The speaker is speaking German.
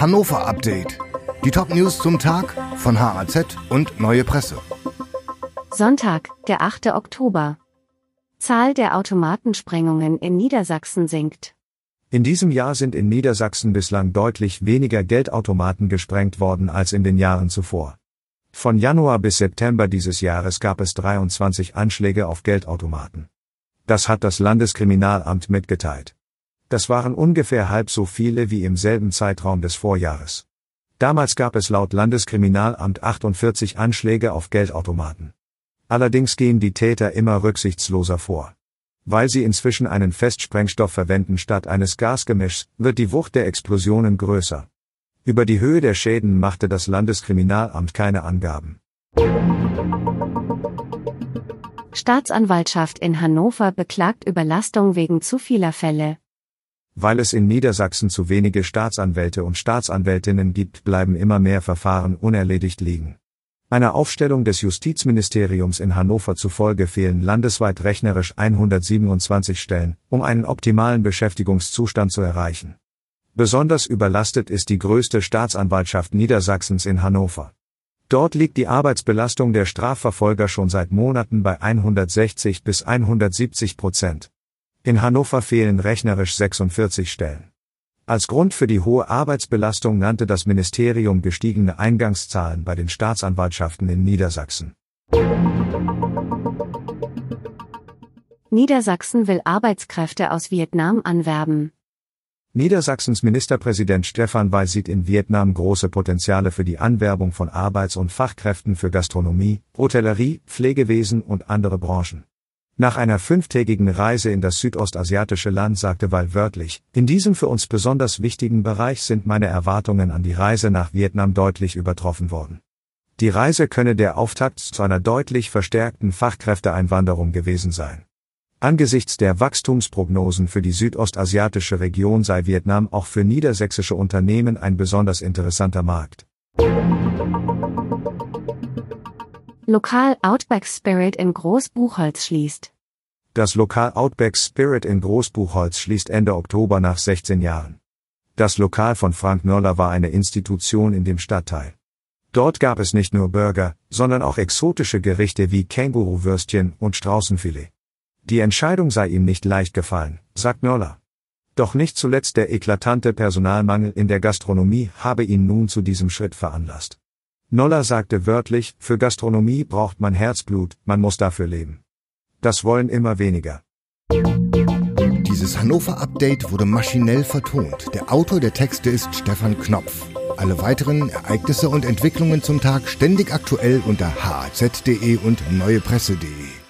Hannover Update. Die Top-News zum Tag von HAZ und Neue Presse. Sonntag, der 8. Oktober. Zahl der Automatensprengungen in Niedersachsen sinkt. In diesem Jahr sind in Niedersachsen bislang deutlich weniger Geldautomaten gesprengt worden als in den Jahren zuvor. Von Januar bis September dieses Jahres gab es 23 Anschläge auf Geldautomaten. Das hat das Landeskriminalamt mitgeteilt. Das waren ungefähr halb so viele wie im selben Zeitraum des Vorjahres. Damals gab es laut Landeskriminalamt 48 Anschläge auf Geldautomaten. Allerdings gehen die Täter immer rücksichtsloser vor. Weil sie inzwischen einen Festsprengstoff verwenden statt eines Gasgemischs, wird die Wucht der Explosionen größer. Über die Höhe der Schäden machte das Landeskriminalamt keine Angaben. Staatsanwaltschaft in Hannover beklagt Überlastung wegen zu vieler Fälle. Weil es in Niedersachsen zu wenige Staatsanwälte und Staatsanwältinnen gibt, bleiben immer mehr Verfahren unerledigt liegen. Einer Aufstellung des Justizministeriums in Hannover zufolge fehlen landesweit rechnerisch 127 Stellen, um einen optimalen Beschäftigungszustand zu erreichen. Besonders überlastet ist die größte Staatsanwaltschaft Niedersachsens in Hannover. Dort liegt die Arbeitsbelastung der Strafverfolger schon seit Monaten bei 160 bis 170 Prozent. In Hannover fehlen rechnerisch 46 Stellen. Als Grund für die hohe Arbeitsbelastung nannte das Ministerium gestiegene Eingangszahlen bei den Staatsanwaltschaften in Niedersachsen. Niedersachsen will Arbeitskräfte aus Vietnam anwerben. Niedersachsens Ministerpräsident Stefan Weil sieht in Vietnam große Potenziale für die Anwerbung von Arbeits- und Fachkräften für Gastronomie, Hotellerie, Pflegewesen und andere Branchen. Nach einer fünftägigen Reise in das südostasiatische Land sagte Val wörtlich, in diesem für uns besonders wichtigen Bereich sind meine Erwartungen an die Reise nach Vietnam deutlich übertroffen worden. Die Reise könne der Auftakt zu einer deutlich verstärkten Fachkräfteeinwanderung gewesen sein. Angesichts der Wachstumsprognosen für die südostasiatische Region sei Vietnam auch für niedersächsische Unternehmen ein besonders interessanter Markt. Lokal Outback Spirit in Großbuchholz schließt. Das Lokal Outback Spirit in Großbuchholz schließt Ende Oktober nach 16 Jahren. Das Lokal von Frank Nöller war eine Institution in dem Stadtteil. Dort gab es nicht nur Burger, sondern auch exotische Gerichte wie Känguru-Würstchen und Straußenfilet. Die Entscheidung sei ihm nicht leicht gefallen, sagt Nöller. Doch nicht zuletzt der eklatante Personalmangel in der Gastronomie habe ihn nun zu diesem Schritt veranlasst. Noller sagte wörtlich, für Gastronomie braucht man Herzblut, man muss dafür leben. Das wollen immer weniger. Dieses Hannover Update wurde maschinell vertont. Der Autor der Texte ist Stefan Knopf. Alle weiteren Ereignisse und Entwicklungen zum Tag ständig aktuell unter haz.de und neuepresse.de.